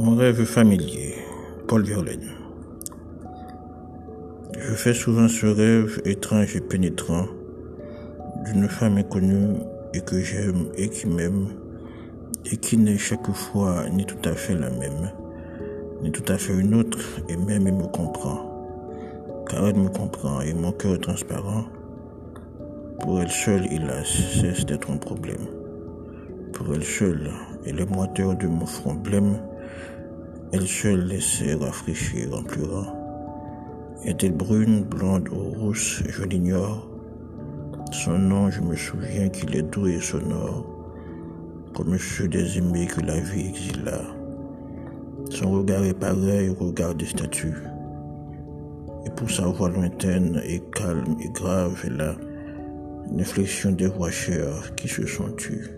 Mon rêve familier, Paul Verlaine. Je fais souvent ce rêve étrange et pénétrant d'une femme inconnue et que j'aime et qui m'aime et qui n'est chaque fois ni tout à fait la même, ni tout à fait une autre et même elle me comprend. Car elle me comprend et mon cœur est transparent. Pour elle seule, il a cesse d'être un problème. Pour elle seule, elle est moiteur de mon front blême. Elle seule laissait rafraîchir en pleurant. Est-elle brune, blonde ou rousse Je l'ignore. Son nom, je me souviens qu'il est doux et sonore, comme ceux des aimés que la vie exila. Son regard est pareil au regard des statues. Et pour sa voix lointaine et calme et grave, elle a une inflexion des voix chères qui se sont tues.